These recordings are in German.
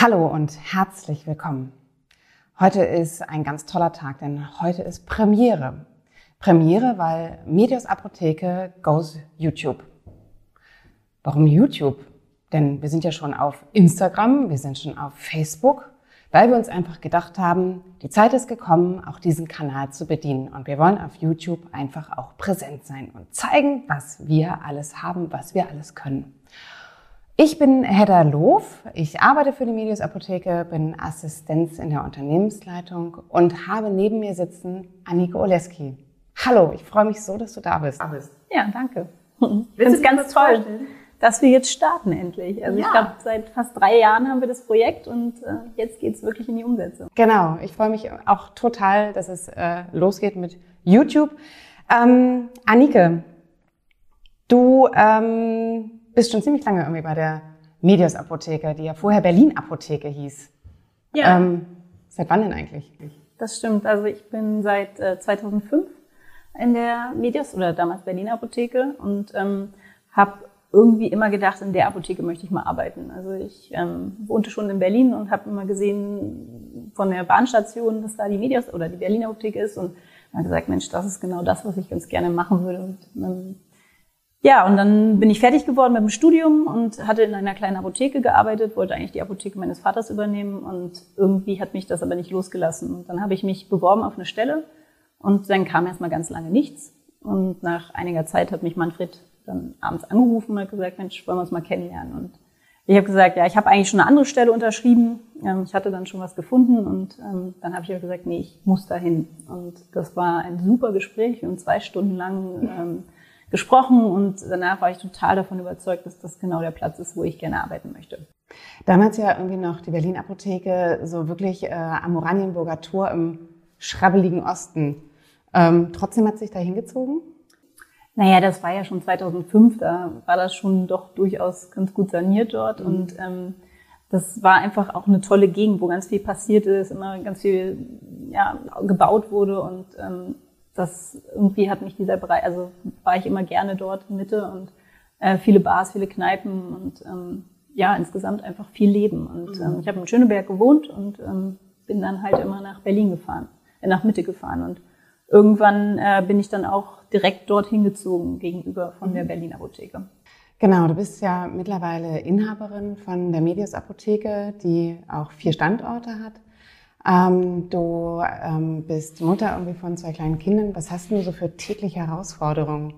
Hallo und herzlich willkommen. Heute ist ein ganz toller Tag, denn heute ist Premiere. Premiere, weil Medios Apotheke goes YouTube. Warum YouTube? Denn wir sind ja schon auf Instagram, wir sind schon auf Facebook, weil wir uns einfach gedacht haben, die Zeit ist gekommen, auch diesen Kanal zu bedienen. Und wir wollen auf YouTube einfach auch präsent sein und zeigen, was wir alles haben, was wir alles können. Ich bin Hedda Loof. Ich arbeite für die Medius Apotheke, bin Assistenz in der Unternehmensleitung und habe neben mir sitzen Annike Oleski. Hallo, ich freue mich so, dass du da bist. Ja, danke. Ich finde es ganz toll, vorstellen? dass wir jetzt starten endlich. Also ja. ich glaube, seit fast drei Jahren haben wir das Projekt und äh, jetzt geht es wirklich in die Umsetzung. Genau, ich freue mich auch total, dass es äh, losgeht mit YouTube. Ähm, Annike, du ähm, bist schon ziemlich lange irgendwie bei der Medios Apotheke, die ja vorher Berlin Apotheke hieß. Ja. Ähm, seit wann denn eigentlich? Das stimmt. Also ich bin seit äh, 2005 in der Medios oder damals Berlin Apotheke und ähm, habe irgendwie immer gedacht, in der Apotheke möchte ich mal arbeiten. Also ich ähm, wohnte schon in Berlin und habe immer gesehen von der Bahnstation, dass da die Medios oder die Berlin Apotheke ist und habe gesagt, Mensch, das ist genau das, was ich ganz gerne machen würde. Und ähm, ja, und dann bin ich fertig geworden mit dem Studium und hatte in einer kleinen Apotheke gearbeitet, wollte eigentlich die Apotheke meines Vaters übernehmen und irgendwie hat mich das aber nicht losgelassen. Und dann habe ich mich beworben auf eine Stelle und dann kam erstmal ganz lange nichts. Und nach einiger Zeit hat mich Manfred dann abends angerufen und hat gesagt, Mensch, wollen wir uns mal kennenlernen? Und ich habe gesagt, ja, ich habe eigentlich schon eine andere Stelle unterschrieben. Ähm, ich hatte dann schon was gefunden und ähm, dann habe ich ja gesagt, nee, ich muss dahin. Und das war ein super Gespräch. Haben zwei Stunden lang ähm, gesprochen und danach war ich total davon überzeugt, dass das genau der Platz ist, wo ich gerne arbeiten möchte. Damals ja irgendwie noch die Berlin Apotheke, so wirklich äh, am Oranienburger Tor im schrabbeligen Osten. Ähm, trotzdem hat sich da hingezogen? Naja, das war ja schon 2005, da war das schon doch durchaus ganz gut saniert dort mhm. und ähm, das war einfach auch eine tolle Gegend, wo ganz viel passiert ist, immer ganz viel ja, gebaut wurde und ähm, das irgendwie hat mich dieser Bereich, also war ich immer gerne dort in Mitte und äh, viele Bars, viele Kneipen und ähm, ja, insgesamt einfach viel Leben. Und mhm. ähm, ich habe in Schöneberg gewohnt und ähm, bin dann halt immer nach Berlin gefahren, äh, nach Mitte gefahren. Und irgendwann äh, bin ich dann auch direkt dorthin gezogen gegenüber von der mhm. Berlin Apotheke. Genau, du bist ja mittlerweile Inhaberin von der Medius Apotheke, die auch vier Standorte hat. Ähm, du ähm, bist Mutter irgendwie von zwei kleinen Kindern. Was hast du so für tägliche Herausforderungen?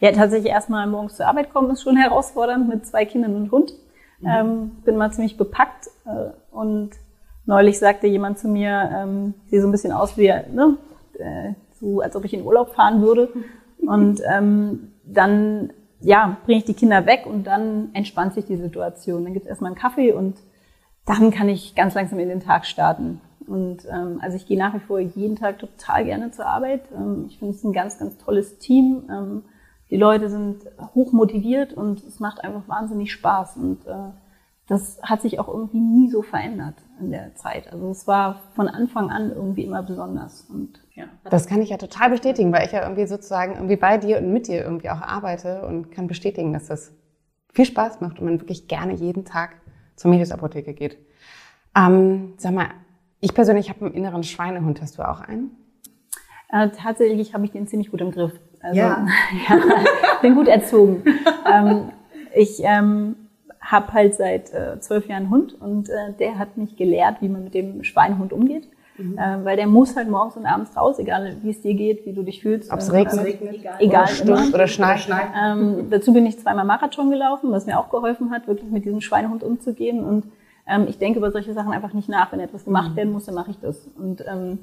Ja, tatsächlich erstmal morgens zur Arbeit kommen ist schon herausfordernd mit zwei Kindern und Hund. Mhm. Ähm, bin mal ziemlich bepackt äh, und neulich sagte jemand zu mir, ähm, sieht so ein bisschen aus wie, ne, äh, so als ob ich in Urlaub fahren würde. Und ähm, dann ja, bringe ich die Kinder weg und dann entspannt sich die Situation. Dann gibt es erstmal einen Kaffee und dann kann ich ganz langsam in den Tag starten. Und ähm, also ich gehe nach wie vor jeden Tag total gerne zur Arbeit. Ähm, ich finde es ein ganz, ganz tolles Team. Ähm, die Leute sind hoch motiviert und es macht einfach wahnsinnig Spaß. Und äh, das hat sich auch irgendwie nie so verändert in der Zeit. Also es war von Anfang an irgendwie immer besonders. Und ja. Das kann ich ja total bestätigen, weil ich ja irgendwie sozusagen irgendwie bei dir und mit dir irgendwie auch arbeite und kann bestätigen, dass das viel Spaß macht und man wirklich gerne jeden Tag zur Medius-Apotheke geht. Ähm, sag mal, ich persönlich habe einen inneren Schweinehund. Hast du auch einen? Äh, tatsächlich habe ich den ziemlich gut im Griff. Also, ja. ja bin gut erzogen. ähm, ich ähm, habe halt seit äh, zwölf Jahren einen Hund und äh, der hat mich gelehrt, wie man mit dem Schweinehund umgeht. Mhm. Äh, weil der muss halt morgens und abends raus, egal wie es dir geht, wie du dich fühlst. Ob es regnet, regnet, egal, egal oder stürmt oder schneit. Ähm, dazu bin ich zweimal Marathon gelaufen, was mir auch geholfen hat, wirklich mit diesem Schweinehund umzugehen. Und ähm, ich denke über solche Sachen einfach nicht nach. Wenn etwas gemacht mhm. werden muss, dann mache ich das. Und ähm,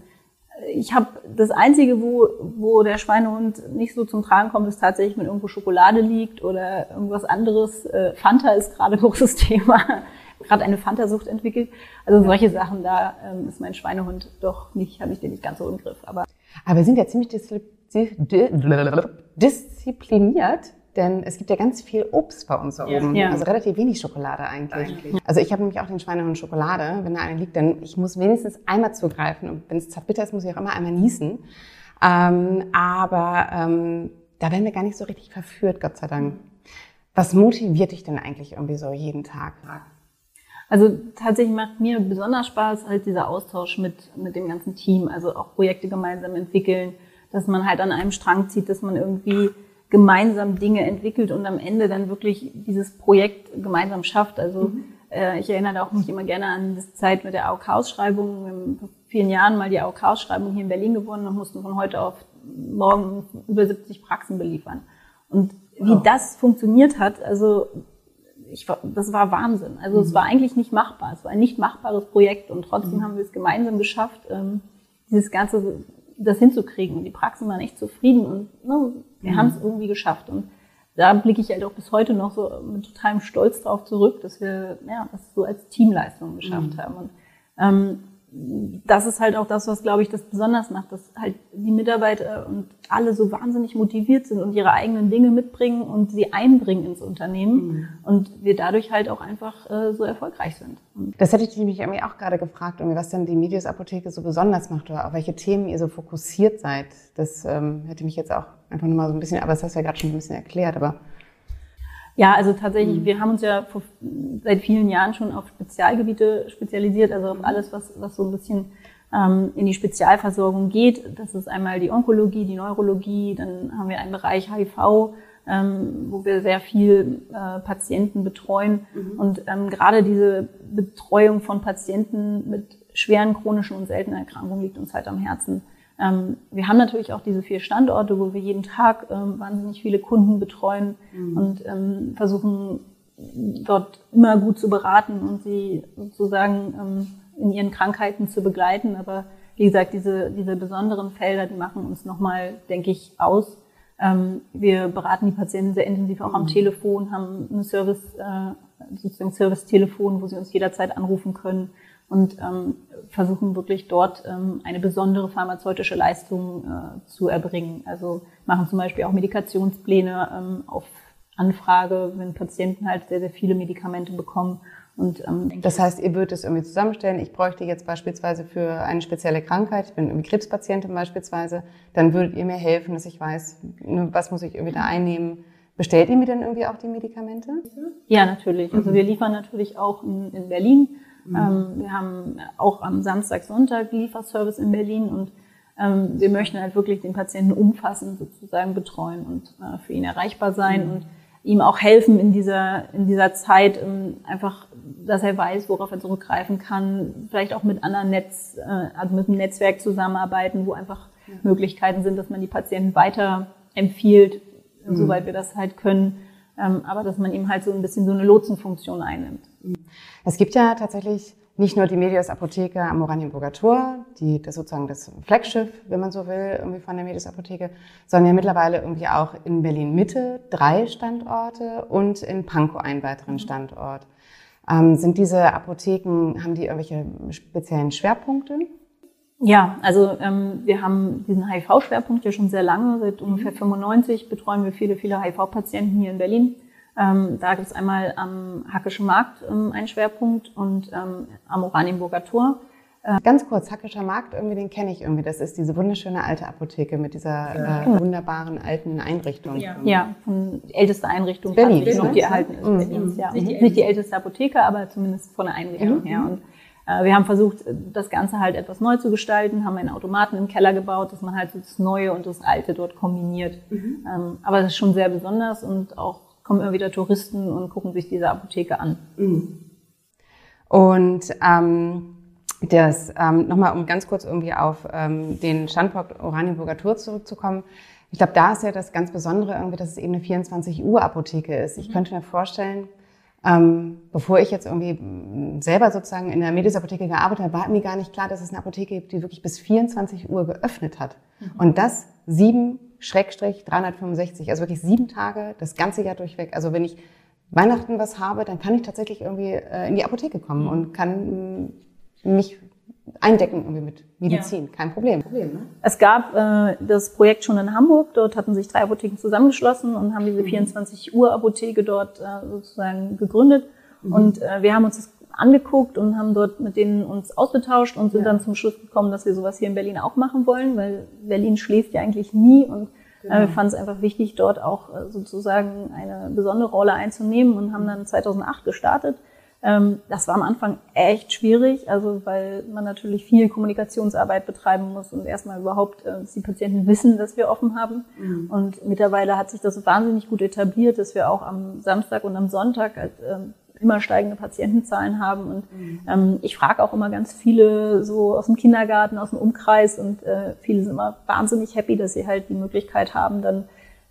ich habe das Einzige, wo, wo der Schweinehund nicht so zum Tragen kommt, ist tatsächlich, wenn irgendwo Schokolade liegt oder irgendwas anderes. Äh, Fanta ist gerade ein großes Thema gerade eine Fantasucht entwickelt. Also solche Sachen, da ähm, ist mein Schweinehund doch nicht, habe ich den nicht ganz so im Griff. Aber, aber wir sind ja ziemlich diszipliniert, denn es gibt ja ganz viel Obst bei uns da oben. Ja. Also relativ wenig Schokolade eigentlich. eigentlich. Also ich habe nämlich auch den Schweinehund Schokolade, wenn da eine liegt, denn ich muss wenigstens einmal zugreifen und wenn es zartbitter ist, muss ich auch immer einmal niesen. Ähm, aber ähm, da werden wir gar nicht so richtig verführt, Gott sei Dank. Was motiviert dich denn eigentlich irgendwie so jeden Tag? Also tatsächlich macht mir besonders Spaß halt dieser Austausch mit, mit dem ganzen Team, also auch Projekte gemeinsam entwickeln, dass man halt an einem Strang zieht, dass man irgendwie gemeinsam Dinge entwickelt und am Ende dann wirklich dieses Projekt gemeinsam schafft. Also mhm. äh, ich erinnere auch mich immer gerne an die Zeit mit der AOK-Ausschreibung. Wir haben vor vielen Jahren mal die AOK-Ausschreibung hier in Berlin gewonnen und mussten von heute auf morgen über 70 Praxen beliefern. Und wie oh. das funktioniert hat, also ich, das war Wahnsinn. Also mhm. es war eigentlich nicht machbar. Es war ein nicht machbares Projekt und trotzdem mhm. haben wir es gemeinsam geschafft, ähm, dieses ganze, das hinzukriegen. Und die Praxen waren echt zufrieden und ne, wir mhm. haben es irgendwie geschafft. Und da blicke ich halt auch bis heute noch so mit totalem Stolz drauf zurück, dass wir ja, das so als Teamleistung geschafft mhm. haben. Und ähm, das ist halt auch das, was, glaube ich, das besonders macht, dass halt die Mitarbeiter und alle so wahnsinnig motiviert sind und ihre eigenen Dinge mitbringen und sie einbringen ins Unternehmen mhm. und wir dadurch halt auch einfach äh, so erfolgreich sind. Das hätte ich mich irgendwie auch gerade gefragt, was denn die Medius Apotheke so besonders macht oder auf welche Themen ihr so fokussiert seid. Das ähm, hätte mich jetzt auch einfach nochmal so ein bisschen, aber das hast du ja gerade schon ein bisschen erklärt, aber ja, also tatsächlich, mhm. wir haben uns ja vor, seit vielen Jahren schon auf Spezialgebiete spezialisiert, also auf mhm. alles, was, was so ein bisschen ähm, in die Spezialversorgung geht. Das ist einmal die Onkologie, die Neurologie, dann haben wir einen Bereich HIV, ähm, wo wir sehr viel äh, Patienten betreuen. Mhm. Und ähm, gerade diese Betreuung von Patienten mit schweren chronischen und seltenen Erkrankungen liegt uns halt am Herzen. Ähm, wir haben natürlich auch diese vier Standorte, wo wir jeden Tag ähm, wahnsinnig viele Kunden betreuen mhm. und ähm, versuchen dort immer gut zu beraten und sie sozusagen in ihren Krankheiten zu begleiten. Aber wie gesagt, diese, diese besonderen Felder, die machen uns nochmal, denke ich, aus. Wir beraten die Patienten sehr intensiv auch mhm. am Telefon, haben ein Service, äh, sozusagen Service-Telefon, wo sie uns jederzeit anrufen können und ähm, versuchen wirklich dort ähm, eine besondere pharmazeutische Leistung äh, zu erbringen. Also machen zum Beispiel auch Medikationspläne ähm, auf Anfrage, wenn Patienten halt sehr, sehr viele Medikamente bekommen. Und, ähm, das heißt, ihr würdet es irgendwie zusammenstellen. Ich bräuchte jetzt beispielsweise für eine spezielle Krankheit, ich bin irgendwie Krebspatientin beispielsweise, dann würdet ihr mir helfen, dass ich weiß, ne, was muss ich irgendwie da einnehmen. Bestellt ihr mir dann irgendwie auch die Medikamente? Ja, natürlich. Also wir liefern natürlich auch in, in Berlin Mhm. Ähm, wir haben auch am Samstag, Sonntag Lieferservice in Berlin und ähm, wir möchten halt wirklich den Patienten umfassend sozusagen betreuen und äh, für ihn erreichbar sein mhm. und ihm auch helfen in dieser, in dieser Zeit, ähm, einfach, dass er weiß, worauf er zurückgreifen kann, vielleicht auch mit anderen Netz, äh, also mit einem Netzwerk zusammenarbeiten, wo einfach ja. Möglichkeiten sind, dass man die Patienten weiter empfiehlt, mhm. soweit wir das halt können, aber dass man ihm halt so ein bisschen so eine Lotsenfunktion einnimmt. Es gibt ja tatsächlich nicht nur die Medias Apotheke am Oranienburger Tor, die das sozusagen das Flaggschiff, wenn man so will, irgendwie von der Medias Apotheke, sondern ja mittlerweile irgendwie auch in Berlin Mitte drei Standorte und in Pankow einen weiteren Standort. Ähm, sind diese Apotheken, haben die irgendwelche speziellen Schwerpunkte? Ja, also ähm, wir haben diesen HIV-Schwerpunkt ja schon sehr lange. Seit ungefähr 95 betreuen wir viele, viele HIV-Patienten hier in Berlin. Ähm, da gibt es einmal am Hackischen Markt ähm, einen Schwerpunkt und ähm, am Oranienburger Tor. Äh, Ganz kurz, Hackischer Markt, irgendwie den kenne ich irgendwie. Das ist diese wunderschöne alte Apotheke mit dieser äh, genau. wunderbaren alten Einrichtung. Ja, ja von die älteste Einrichtung, Berlin, die noch die erhalten ist. Mhm. Berlins, ja. Nicht, die, nicht die älteste Apotheke, aber zumindest von der Einrichtung mhm. her. Und wir haben versucht, das Ganze halt etwas neu zu gestalten, haben einen Automaten im Keller gebaut, dass man halt das Neue und das Alte dort kombiniert. Mhm. Ähm, aber das ist schon sehr besonders und auch kommen immer wieder Touristen und gucken sich diese Apotheke an. Mhm. Und ähm, das ähm, nochmal, um ganz kurz irgendwie auf ähm, den Standpunkt Oranienburger Tor zurückzukommen. Ich glaube, da ist ja das ganz Besondere irgendwie, dass es eben eine 24 Uhr Apotheke ist. Ich mhm. könnte mir vorstellen, ähm, bevor ich jetzt irgendwie selber sozusagen in der Medisapotheke gearbeitet habe, war mir gar nicht klar, dass es eine Apotheke gibt, die wirklich bis 24 Uhr geöffnet hat. Mhm. Und das sieben Schrägstrich 365, also wirklich sieben Tage, das ganze Jahr durchweg. Also wenn ich Weihnachten was habe, dann kann ich tatsächlich irgendwie äh, in die Apotheke kommen mhm. und kann mich eindecken irgendwie mit Medizin. Ja. Kein Problem. Problem ne? Es gab äh, das Projekt schon in Hamburg. Dort hatten sich drei Apotheken zusammengeschlossen und haben diese 24 mhm. Uhr Apotheke dort äh, sozusagen gegründet. Mhm. Und äh, wir haben uns das angeguckt und haben dort mit denen uns ausgetauscht und sind ja. dann zum Schluss gekommen, dass wir sowas hier in Berlin auch machen wollen, weil Berlin schläft ja eigentlich nie und genau. äh, wir fanden es einfach wichtig, dort auch äh, sozusagen eine besondere Rolle einzunehmen und haben dann 2008 gestartet das war am Anfang echt schwierig, also weil man natürlich viel Kommunikationsarbeit betreiben muss und erstmal überhaupt, äh, dass die Patienten wissen, dass wir offen haben. Mhm. Und mittlerweile hat sich das wahnsinnig gut etabliert, dass wir auch am Samstag und am Sonntag halt, ähm, immer steigende Patientenzahlen haben. Und mhm. ähm, ich frage auch immer ganz viele so aus dem Kindergarten, aus dem Umkreis und äh, viele sind immer wahnsinnig happy, dass sie halt die Möglichkeit haben, dann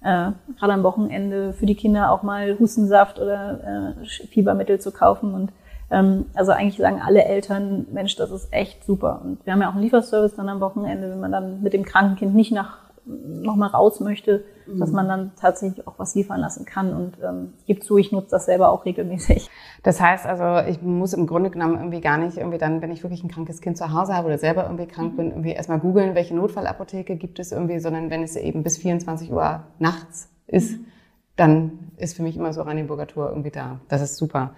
äh, gerade am Wochenende für die Kinder auch mal Hustensaft oder äh, Fiebermittel zu kaufen. Und ähm, also eigentlich sagen alle Eltern, Mensch, das ist echt super. Und wir haben ja auch einen Lieferservice dann am Wochenende, wenn man dann mit dem kranken Kind nicht nach nochmal raus möchte, mhm. dass man dann tatsächlich auch was liefern lassen kann. Und ähm, ich gebe zu, ich nutze das selber auch regelmäßig. Das heißt also, ich muss im Grunde genommen irgendwie gar nicht irgendwie dann, wenn ich wirklich ein krankes Kind zu Hause habe oder selber irgendwie krank mhm. bin, irgendwie erstmal googeln, welche Notfallapotheke gibt es irgendwie, sondern wenn es eben bis 24 Uhr nachts ist, mhm. dann ist für mich immer so Ranienburger Tour irgendwie da. Das ist super.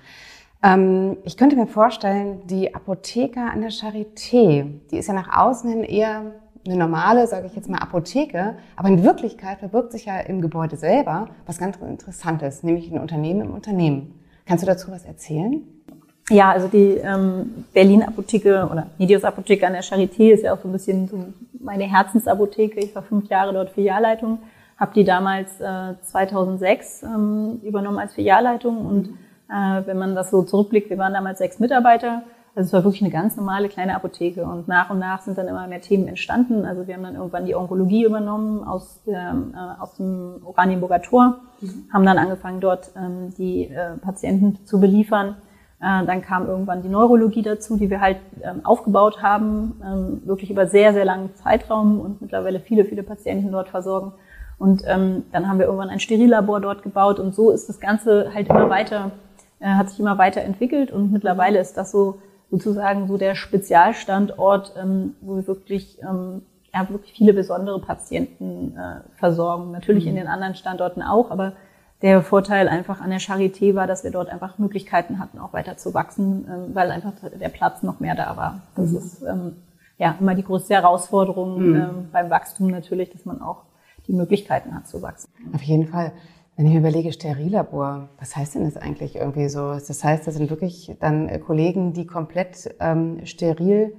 Ähm, ich könnte mir vorstellen, die Apotheker an der Charité, die ist ja nach außen hin eher eine normale, sage ich jetzt mal, Apotheke, aber in Wirklichkeit verbirgt sich ja im Gebäude selber was ganz Interessantes, nämlich ein Unternehmen im Unternehmen. Kannst du dazu was erzählen? Ja, also die ähm, Berlin-Apotheke oder Medios-Apotheke an der Charité ist ja auch so ein bisschen so meine Herzensapotheke. Ich war fünf Jahre dort Filialleitung, habe die damals äh, 2006 ähm, übernommen als Filialleitung und äh, wenn man das so zurückblickt, wir waren damals sechs Mitarbeiter also es war wirklich eine ganz normale kleine Apotheke und nach und nach sind dann immer mehr Themen entstanden. Also wir haben dann irgendwann die Onkologie übernommen aus, der, äh, aus dem Oranienburger Tor, mhm. haben dann angefangen dort ähm, die äh, Patienten zu beliefern. Äh, dann kam irgendwann die Neurologie dazu, die wir halt ähm, aufgebaut haben, ähm, wirklich über sehr, sehr langen Zeitraum und mittlerweile viele, viele Patienten dort versorgen. Und ähm, dann haben wir irgendwann ein Sterillabor dort gebaut und so ist das Ganze halt immer weiter, äh, hat sich immer weiter entwickelt und mittlerweile ist das so sozusagen so der Spezialstandort, ähm, wo wir wirklich, ähm, ja, wirklich viele besondere Patienten äh, versorgen. Natürlich mhm. in den anderen Standorten auch, aber der Vorteil einfach an der Charité war, dass wir dort einfach Möglichkeiten hatten, auch weiter zu wachsen, ähm, weil einfach der Platz noch mehr da war. Das mhm. ist ähm, ja immer die größte Herausforderung mhm. ähm, beim Wachstum natürlich, dass man auch die Möglichkeiten hat zu wachsen. Auf jeden Fall. Wenn ich mir überlege, Sterillabor, was heißt denn das eigentlich irgendwie so? Das heißt, das sind wirklich dann äh, Kollegen, die komplett ähm, steril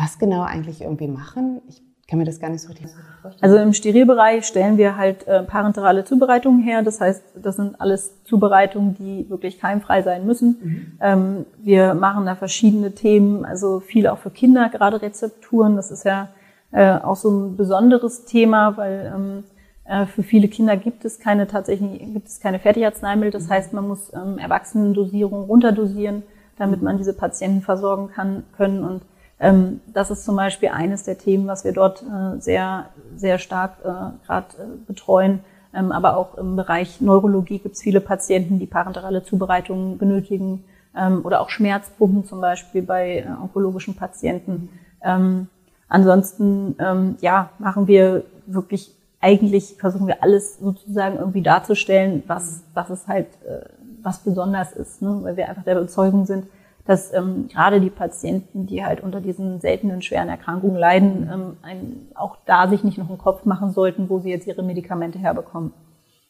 was genau eigentlich irgendwie machen? Ich kann mir das gar nicht so richtig vorstellen. Also im Sterilbereich stellen wir halt äh, parenterale Zubereitungen her. Das heißt, das sind alles Zubereitungen, die wirklich keimfrei sein müssen. Mhm. Ähm, wir machen da verschiedene Themen, also viel auch für Kinder, gerade Rezepturen. Das ist ja äh, auch so ein besonderes Thema, weil ähm, äh, für viele Kinder gibt es keine tatsächlich gibt es keine Fertigarzneimittel. Das mhm. heißt, man muss ähm, Erwachsenendosierung runterdosieren, damit man diese Patienten versorgen kann können. Und ähm, das ist zum Beispiel eines der Themen, was wir dort äh, sehr sehr stark äh, gerade äh, betreuen. Ähm, aber auch im Bereich Neurologie gibt es viele Patienten, die parenterale Zubereitungen benötigen ähm, oder auch Schmerzpumpen zum Beispiel bei äh, onkologischen Patienten. Ähm, ansonsten ähm, ja machen wir wirklich eigentlich versuchen wir alles sozusagen irgendwie darzustellen, was, was es halt, äh, was besonders ist, ne? weil wir einfach der Überzeugung sind, dass ähm, gerade die Patienten, die halt unter diesen seltenen, schweren Erkrankungen leiden, ähm, ein, auch da sich nicht noch einen Kopf machen sollten, wo sie jetzt ihre Medikamente herbekommen.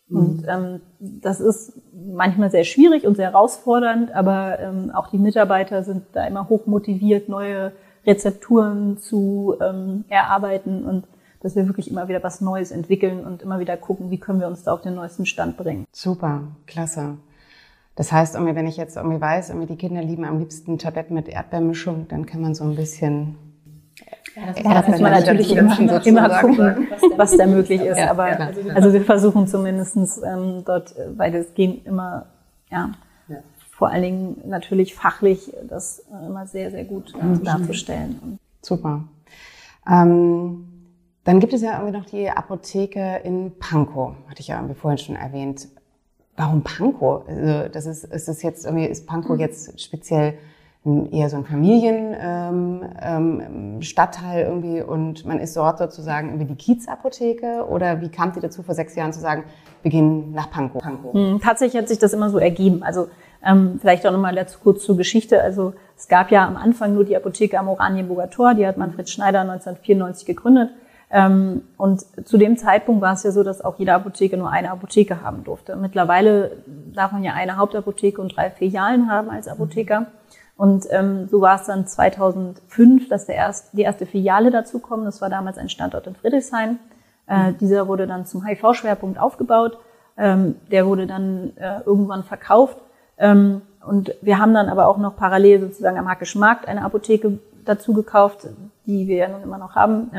Mhm. Und ähm, das ist manchmal sehr schwierig und sehr herausfordernd, aber ähm, auch die Mitarbeiter sind da immer hoch motiviert, neue Rezepturen zu ähm, erarbeiten und dass wir wirklich immer wieder was Neues entwickeln und immer wieder gucken, wie können wir uns da auf den neuesten Stand bringen. Super, klasse. Das heißt, wenn ich jetzt irgendwie weiß, die Kinder lieben am liebsten Tabletten mit Erdbeermischung, dann kann man so ein bisschen ja, das muss man natürlich immer, immer gucken, was da möglich ist. Ja, Aber ja, also wir versuchen zumindestens ähm, dort weitestgehend immer, ja, ja, vor allen Dingen natürlich fachlich das äh, immer sehr, sehr gut äh, darzustellen. Super. Ähm, dann gibt es ja irgendwie noch die Apotheke in Pankow, hatte ich ja irgendwie vorhin schon erwähnt. Warum Pankow? Also das ist, ist das jetzt irgendwie, ist Pankow mhm. jetzt speziell eher so ein Familienstadtteil ähm, ähm, irgendwie und man ist dort sozusagen irgendwie die Kiezapotheke oder wie kam Sie dazu vor sechs Jahren zu sagen, wir gehen nach Pankow? Pankow. Hm, tatsächlich hat sich das immer so ergeben. Also ähm, vielleicht auch nochmal dazu kurz zur Geschichte. Also es gab ja am Anfang nur die Apotheke am Oranienburger Tor, die hat Manfred Schneider 1994 gegründet. Ähm, und zu dem Zeitpunkt war es ja so, dass auch jede Apotheke nur eine Apotheke haben durfte. Mittlerweile darf man ja eine Hauptapotheke und drei Filialen haben als Apotheker. Und ähm, so war es dann 2005, dass der erst, die erste Filiale dazu kam. Das war damals ein Standort in Friedrichshain. Äh, dieser wurde dann zum HIV-Schwerpunkt aufgebaut. Ähm, der wurde dann äh, irgendwann verkauft. Ähm, und wir haben dann aber auch noch parallel sozusagen am Hackischen Markt eine Apotheke dazu gekauft, die wir ja nun immer noch haben.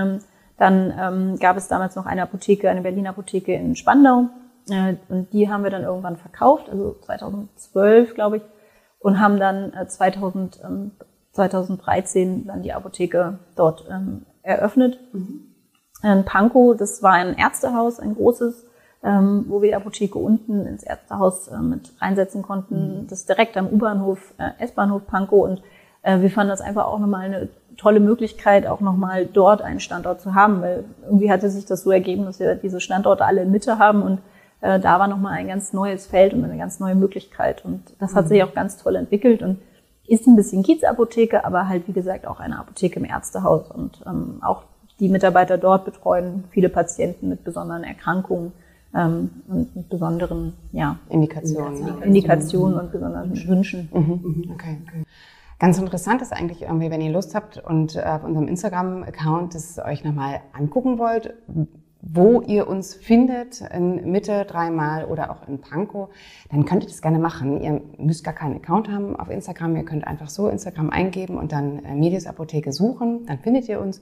Ähm, dann ähm, gab es damals noch eine Apotheke, eine Berliner Apotheke in Spandau. Äh, und die haben wir dann irgendwann verkauft, also 2012, glaube ich, und haben dann äh, 2000, ähm, 2013 dann die Apotheke dort ähm, eröffnet. Mhm. In Pankow, das war ein Ärztehaus, ein großes, ähm, wo wir die Apotheke unten ins Ärztehaus äh, mit reinsetzen konnten. Mhm. Das direkt am U-Bahnhof, äh, S-Bahnhof Pankow. Und äh, wir fanden das einfach auch nochmal eine tolle Möglichkeit, auch nochmal dort einen Standort zu haben, weil irgendwie hatte sich das so ergeben, dass wir diese Standorte alle in Mitte haben und äh, da war nochmal ein ganz neues Feld und eine ganz neue Möglichkeit. Und das hat mhm. sich auch ganz toll entwickelt und ist ein bisschen Kiezapotheke, aber halt wie gesagt auch eine Apotheke im Ärztehaus und ähm, auch die Mitarbeiter dort betreuen viele Patienten mit besonderen Erkrankungen ähm, und mit besonderen ja, Indikationen, Indikationen und besonderen Wünschen. Mhm. Mhm. Okay, okay. Ganz interessant ist eigentlich irgendwie, wenn ihr Lust habt und äh, auf unserem Instagram-Account das euch nochmal angucken wollt, wo ihr uns findet, in Mitte dreimal oder auch in Pankow, dann könnt ihr das gerne machen. Ihr müsst gar keinen Account haben auf Instagram. Ihr könnt einfach so Instagram eingeben und dann äh, Medius Apotheke suchen. Dann findet ihr uns.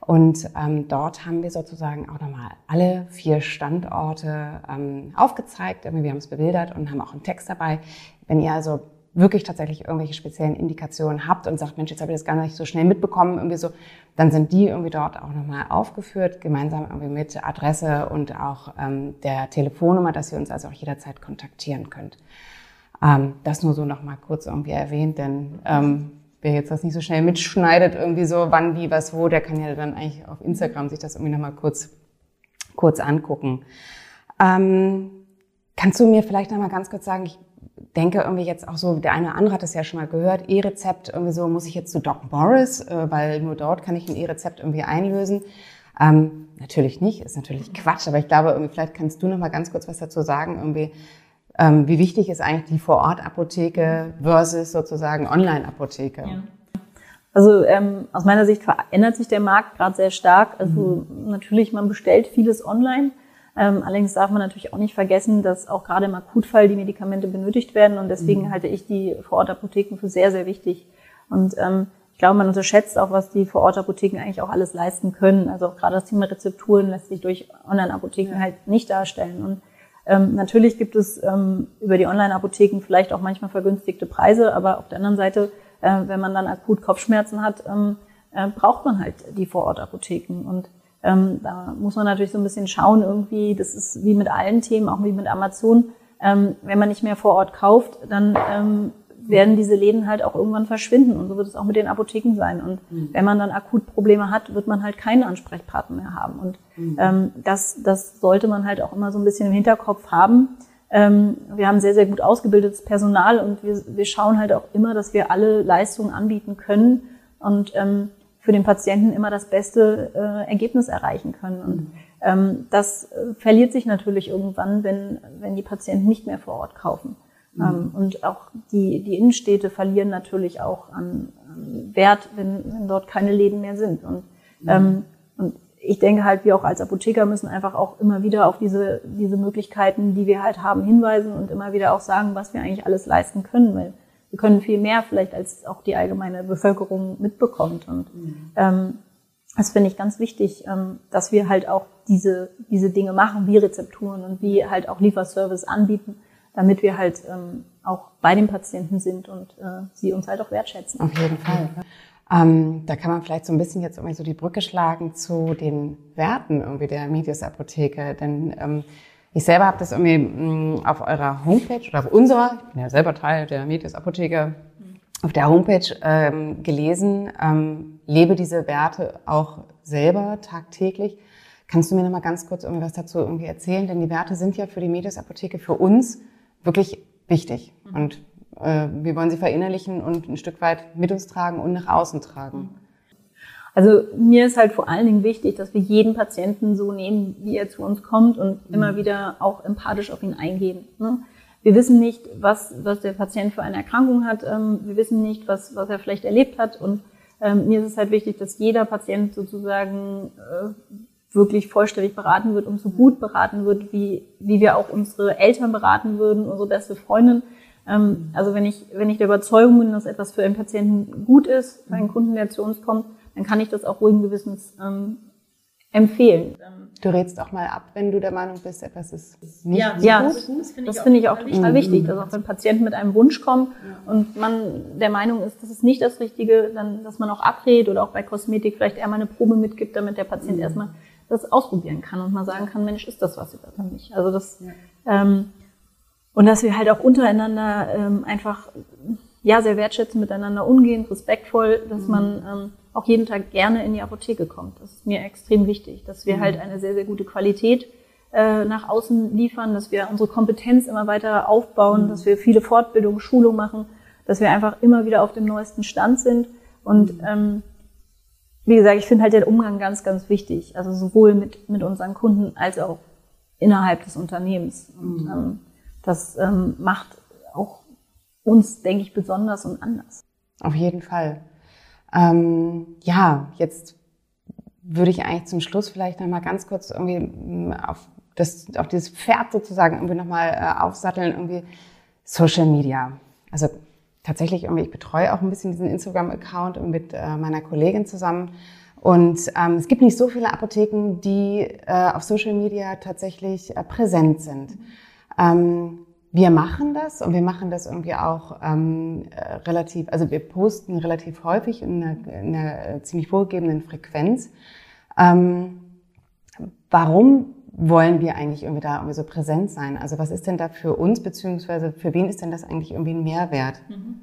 Und ähm, dort haben wir sozusagen auch nochmal alle vier Standorte ähm, aufgezeigt. Wir haben es bebildert und haben auch einen Text dabei. Wenn ihr also wirklich tatsächlich irgendwelche speziellen Indikationen habt und sagt, Mensch, jetzt habe ich das gar nicht so schnell mitbekommen, irgendwie so, dann sind die irgendwie dort auch nochmal aufgeführt, gemeinsam irgendwie mit Adresse und auch ähm, der Telefonnummer, dass ihr uns also auch jederzeit kontaktieren könnt. Ähm, das nur so nochmal kurz irgendwie erwähnt, denn ähm, wer jetzt das nicht so schnell mitschneidet, irgendwie so, wann, wie, was, wo, der kann ja dann eigentlich auf Instagram sich das irgendwie nochmal kurz, kurz angucken. Ähm, kannst du mir vielleicht nochmal ganz kurz sagen, ich denke irgendwie jetzt auch so, der eine oder andere hat es ja schon mal gehört, E-Rezept, irgendwie so, muss ich jetzt zu Doc Morris, äh, weil nur dort kann ich ein E-Rezept irgendwie einlösen. Ähm, natürlich nicht, ist natürlich Quatsch, aber ich glaube, irgendwie, vielleicht kannst du noch mal ganz kurz was dazu sagen, irgendwie, ähm, wie wichtig ist eigentlich die Vor-Ort-Apotheke versus sozusagen Online-Apotheke? Ja. Also ähm, aus meiner Sicht verändert sich der Markt gerade sehr stark. Also mhm. natürlich, man bestellt vieles online. Ähm, allerdings darf man natürlich auch nicht vergessen, dass auch gerade im Akutfall die Medikamente benötigt werden und deswegen mhm. halte ich die Vorortapotheken für sehr, sehr wichtig. Und ähm, ich glaube, man unterschätzt auch, was die Vorortapotheken eigentlich auch alles leisten können. Also auch gerade das Thema Rezepturen lässt sich durch Online-Apotheken ja. halt nicht darstellen. Und ähm, natürlich gibt es ähm, über die Online-Apotheken vielleicht auch manchmal vergünstigte Preise, aber auf der anderen Seite, äh, wenn man dann akut Kopfschmerzen hat, ähm, äh, braucht man halt die Vorortapotheken. Und ähm, da muss man natürlich so ein bisschen schauen, irgendwie, das ist wie mit allen Themen, auch wie mit Amazon. Ähm, wenn man nicht mehr vor Ort kauft, dann ähm, werden diese Läden halt auch irgendwann verschwinden. Und so wird es auch mit den Apotheken sein. Und mhm. wenn man dann akut Probleme hat, wird man halt keinen Ansprechpartner mehr haben. Und mhm. ähm, das, das sollte man halt auch immer so ein bisschen im Hinterkopf haben. Ähm, wir haben sehr, sehr gut ausgebildetes Personal und wir, wir schauen halt auch immer, dass wir alle Leistungen anbieten können. Und ähm, für den Patienten immer das beste äh, Ergebnis erreichen können. Und ähm, das äh, verliert sich natürlich irgendwann, wenn, wenn die Patienten nicht mehr vor Ort kaufen. Mhm. Ähm, und auch die, die Innenstädte verlieren natürlich auch an, an Wert, wenn, wenn dort keine Läden mehr sind. Und, mhm. ähm, und ich denke halt, wir auch als Apotheker müssen einfach auch immer wieder auf diese, diese Möglichkeiten, die wir halt haben, hinweisen und immer wieder auch sagen, was wir eigentlich alles leisten können. Weil wir können viel mehr vielleicht, als auch die allgemeine Bevölkerung mitbekommt. Und mhm. ähm, das finde ich ganz wichtig, ähm, dass wir halt auch diese, diese Dinge machen, wie Rezepturen und wie halt auch Lieferservice anbieten, damit wir halt ähm, auch bei den Patienten sind und äh, sie uns halt auch wertschätzen. Auf jeden Fall. Ähm, da kann man vielleicht so ein bisschen jetzt irgendwie so die Brücke schlagen zu den Werten irgendwie der Medius Apotheke, denn ähm, ich selber habe das irgendwie mm, auf eurer Homepage oder auf unserer, ich bin ja selber Teil der Medius Apotheke, auf der Homepage ähm, gelesen, ähm, lebe diese Werte auch selber tagtäglich. Kannst du mir noch mal ganz kurz irgendwie was dazu irgendwie erzählen? Denn die Werte sind ja für die Medius Apotheke für uns wirklich wichtig. Mhm. Und äh, wir wollen sie verinnerlichen und ein Stück weit mit uns tragen und nach außen tragen. Also mir ist halt vor allen Dingen wichtig, dass wir jeden Patienten so nehmen, wie er zu uns kommt und mhm. immer wieder auch empathisch auf ihn eingehen. Ne? Wir wissen nicht, was, was der Patient für eine Erkrankung hat. Ähm, wir wissen nicht, was, was er vielleicht erlebt hat. Und ähm, mir ist es halt wichtig, dass jeder Patient sozusagen äh, wirklich vollständig beraten wird und so gut beraten wird, wie, wie wir auch unsere Eltern beraten würden, unsere beste Freundin. Ähm, also wenn ich, wenn ich der Überzeugung bin, dass etwas für einen Patienten gut ist, für einen Kunden, der zu uns kommt, dann kann ich das auch ruhigen Gewissens ähm, empfehlen. Du rätst auch mal ab, wenn du der Meinung bist, etwas ist nicht ja, so ja, gut. Das, finde ich, find ich, auch total wichtig. Mhm. Also auch wenn Patienten mit einem Wunsch kommen ja. und man der Meinung ist, das ist nicht das Richtige, dann, dass man auch abrät oder auch bei Kosmetik vielleicht eher mal eine Probe mitgibt, damit der Patient mhm. erstmal das ausprobieren kann und mal sagen kann, Mensch, ist das was oder nicht? Also das, ja. ähm, und dass wir halt auch untereinander ähm, einfach ja sehr wertschätzen miteinander umgehen, respektvoll, dass mhm. man ähm, auch jeden Tag gerne in die Apotheke kommt. Das ist mir extrem wichtig, dass wir mhm. halt eine sehr, sehr gute Qualität äh, nach außen liefern, dass wir unsere Kompetenz immer weiter aufbauen, mhm. dass wir viele Fortbildungen, Schulungen machen, dass wir einfach immer wieder auf dem neuesten Stand sind. Und mhm. ähm, wie gesagt, ich finde halt den Umgang ganz, ganz wichtig. Also sowohl mit, mit unseren Kunden als auch innerhalb des Unternehmens. Und mhm. ähm, das ähm, macht auch uns, denke ich, besonders und anders. Auf jeden Fall. Ähm, ja, jetzt würde ich eigentlich zum Schluss vielleicht nochmal ganz kurz irgendwie mm, auf, das, auf dieses Pferd sozusagen irgendwie nochmal äh, aufsatteln, irgendwie Social Media. Also tatsächlich irgendwie, ich betreue auch ein bisschen diesen Instagram-Account mit äh, meiner Kollegin zusammen. Und ähm, es gibt nicht so viele Apotheken, die äh, auf Social Media tatsächlich äh, präsent sind. Ähm, wir machen das und wir machen das irgendwie auch ähm, äh, relativ, also wir posten relativ häufig in einer, in einer ziemlich vorgegebenen Frequenz. Ähm, warum wollen wir eigentlich irgendwie da irgendwie so präsent sein? Also was ist denn da für uns, beziehungsweise für wen ist denn das eigentlich irgendwie ein Mehrwert? Mhm.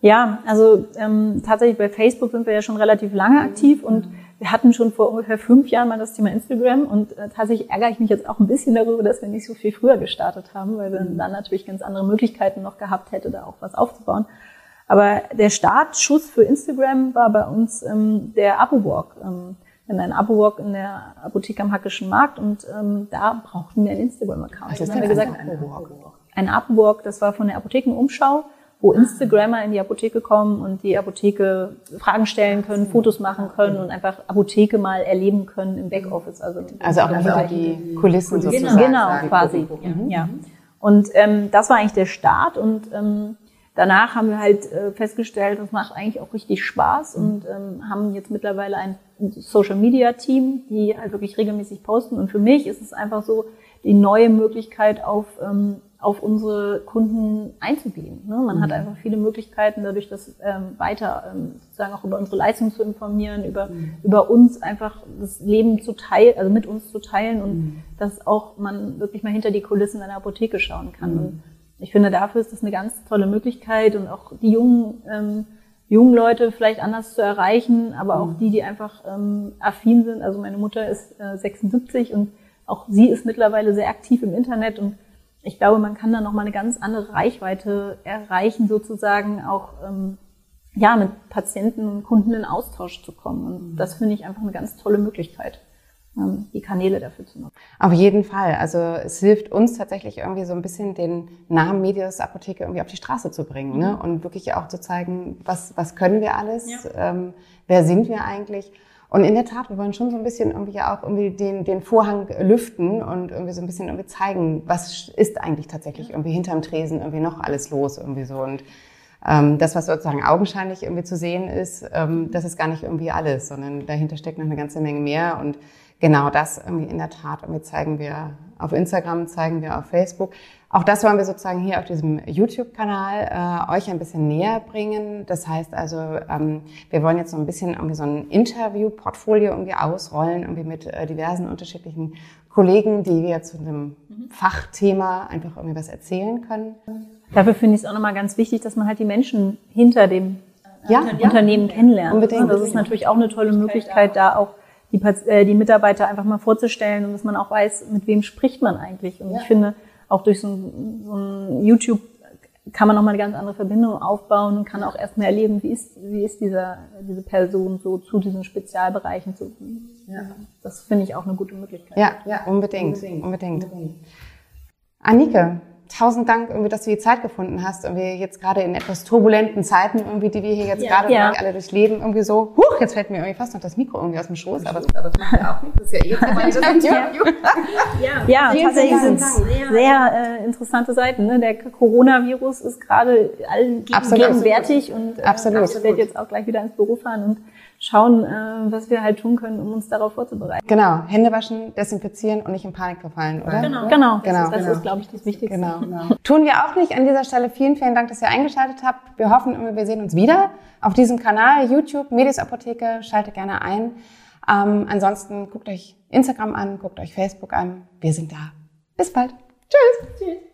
Ja, also ähm, tatsächlich bei Facebook sind wir ja schon relativ lange aktiv und wir hatten schon vor ungefähr fünf Jahren mal das Thema Instagram und äh, tatsächlich ärgere ich mich jetzt auch ein bisschen darüber, dass wir nicht so viel früher gestartet haben, weil wir mhm. dann natürlich ganz andere Möglichkeiten noch gehabt hätte, da auch was aufzubauen. Aber der Startschuss für Instagram war bei uns ähm, der Abo-Walk. Ähm, wir hatten einen Abo-Walk in der Apotheke am Hackischen Markt und ähm, da brauchten wir einen Instagram-Account. Was ist denn gesagt, ein Abo-Walk? Ein Abo-Walk, das war von der Apothekenumschau wo Instagrammer in die Apotheke kommen und die Apotheke Fragen stellen können, Fotos machen können und einfach Apotheke mal erleben können im Backoffice. Also, also auch hinter die Kulissen genau, sozusagen. Genau, quasi. Mhm. Ja. Und ähm, das war eigentlich der Start und ähm, danach haben wir halt äh, festgestellt, das macht eigentlich auch richtig Spaß und ähm, haben jetzt mittlerweile ein Social Media Team, die halt wirklich regelmäßig posten. Und für mich ist es einfach so die neue Möglichkeit auf ähm, auf unsere Kunden einzugehen. Ne? Man mhm. hat einfach viele Möglichkeiten, dadurch das ähm, weiter ähm, sozusagen auch über unsere Leistung zu informieren, über, mhm. über uns einfach das Leben zu teilen, also mit uns zu teilen und mhm. dass auch man wirklich mal hinter die Kulissen einer Apotheke schauen kann. Mhm. Und ich finde, dafür ist das eine ganz tolle Möglichkeit und auch die jungen, ähm, jungen Leute vielleicht anders zu erreichen, aber auch mhm. die, die einfach ähm, affin sind. Also meine Mutter ist äh, 76 und auch sie ist mittlerweile sehr aktiv im Internet und ich glaube, man kann da nochmal eine ganz andere Reichweite erreichen, sozusagen auch ähm, ja, mit Patienten und Kunden in Austausch zu kommen. Und mhm. das finde ich einfach eine ganz tolle Möglichkeit, ähm, die Kanäle dafür zu nutzen. Auf jeden Fall. Also es hilft uns tatsächlich irgendwie so ein bisschen den Namen Medias Apotheke irgendwie auf die Straße zu bringen ne? Mhm. und wirklich auch zu zeigen, was, was können wir alles, ja. ähm, wer sind wir eigentlich und in der Tat, wir wollen schon so ein bisschen irgendwie auch irgendwie den, den Vorhang lüften und irgendwie so ein bisschen irgendwie zeigen, was ist eigentlich tatsächlich irgendwie hinterm Tresen irgendwie noch alles los irgendwie so. Und ähm, das, was sozusagen augenscheinlich irgendwie zu sehen ist, ähm, das ist gar nicht irgendwie alles, sondern dahinter steckt noch eine ganze Menge mehr. Und genau das irgendwie in der Tat irgendwie zeigen wir auf Instagram, zeigen wir auf Facebook. Auch das wollen wir sozusagen hier auf diesem YouTube-Kanal äh, euch ein bisschen näher bringen. Das heißt also, ähm, wir wollen jetzt so ein bisschen irgendwie so ein Interview-Portfolio irgendwie ausrollen, irgendwie mit äh, diversen unterschiedlichen Kollegen, die wir zu einem mhm. Fachthema einfach irgendwie was erzählen können. Dafür finde ich es auch nochmal ganz wichtig, dass man halt die Menschen hinter dem ja, Unternehmen ja. kennenlernt. Unbedingt. Das ist natürlich auch eine tolle Möglichkeit, da auch die, äh, die Mitarbeiter einfach mal vorzustellen und dass man auch weiß, mit wem spricht man eigentlich. Und ja. ich finde, auch durch so ein, so ein YouTube kann man nochmal eine ganz andere Verbindung aufbauen und kann auch erstmal erleben, wie ist, wie ist dieser, diese Person so zu diesen Spezialbereichen zu. Ja. Das finde ich auch eine gute Möglichkeit. Ja, ja unbedingt, unbedingt. unbedingt. unbedingt. Annike, tausend Dank, irgendwie, dass du die Zeit gefunden hast und wir jetzt gerade in etwas turbulenten Zeiten irgendwie, die wir hier jetzt ja, gerade ja. alle durchleben, irgendwie so, huch, jetzt fällt mir irgendwie fast noch das Mikro irgendwie aus dem Schoß, aber das, aber das macht ja auch nichts, das ist ja eh ja. ja, ja, tatsächlich sind es sehr äh, interessante Seiten. Ne? Der Coronavirus ist gerade allen gegenwärtig und äh, Absolut. ich werde jetzt auch gleich wieder ins Büro fahren und schauen, äh, was wir halt tun können, um uns darauf vorzubereiten. Genau, Hände waschen, desinfizieren und nicht in Panik verfallen, oder? Genau, genau. Das, genau. ist, das genau. ist glaube ich, das Wichtigste. Genau, genau. Tun wir auch nicht. An dieser Stelle vielen, vielen Dank, dass ihr eingeschaltet habt. Wir hoffen, wir sehen uns wieder auf diesem Kanal YouTube Medis Apotheke. Schaltet gerne ein. Ähm, ansonsten guckt euch Instagram an, guckt euch Facebook an. Wir sind da. Bis bald. Tschüss. Tschüss.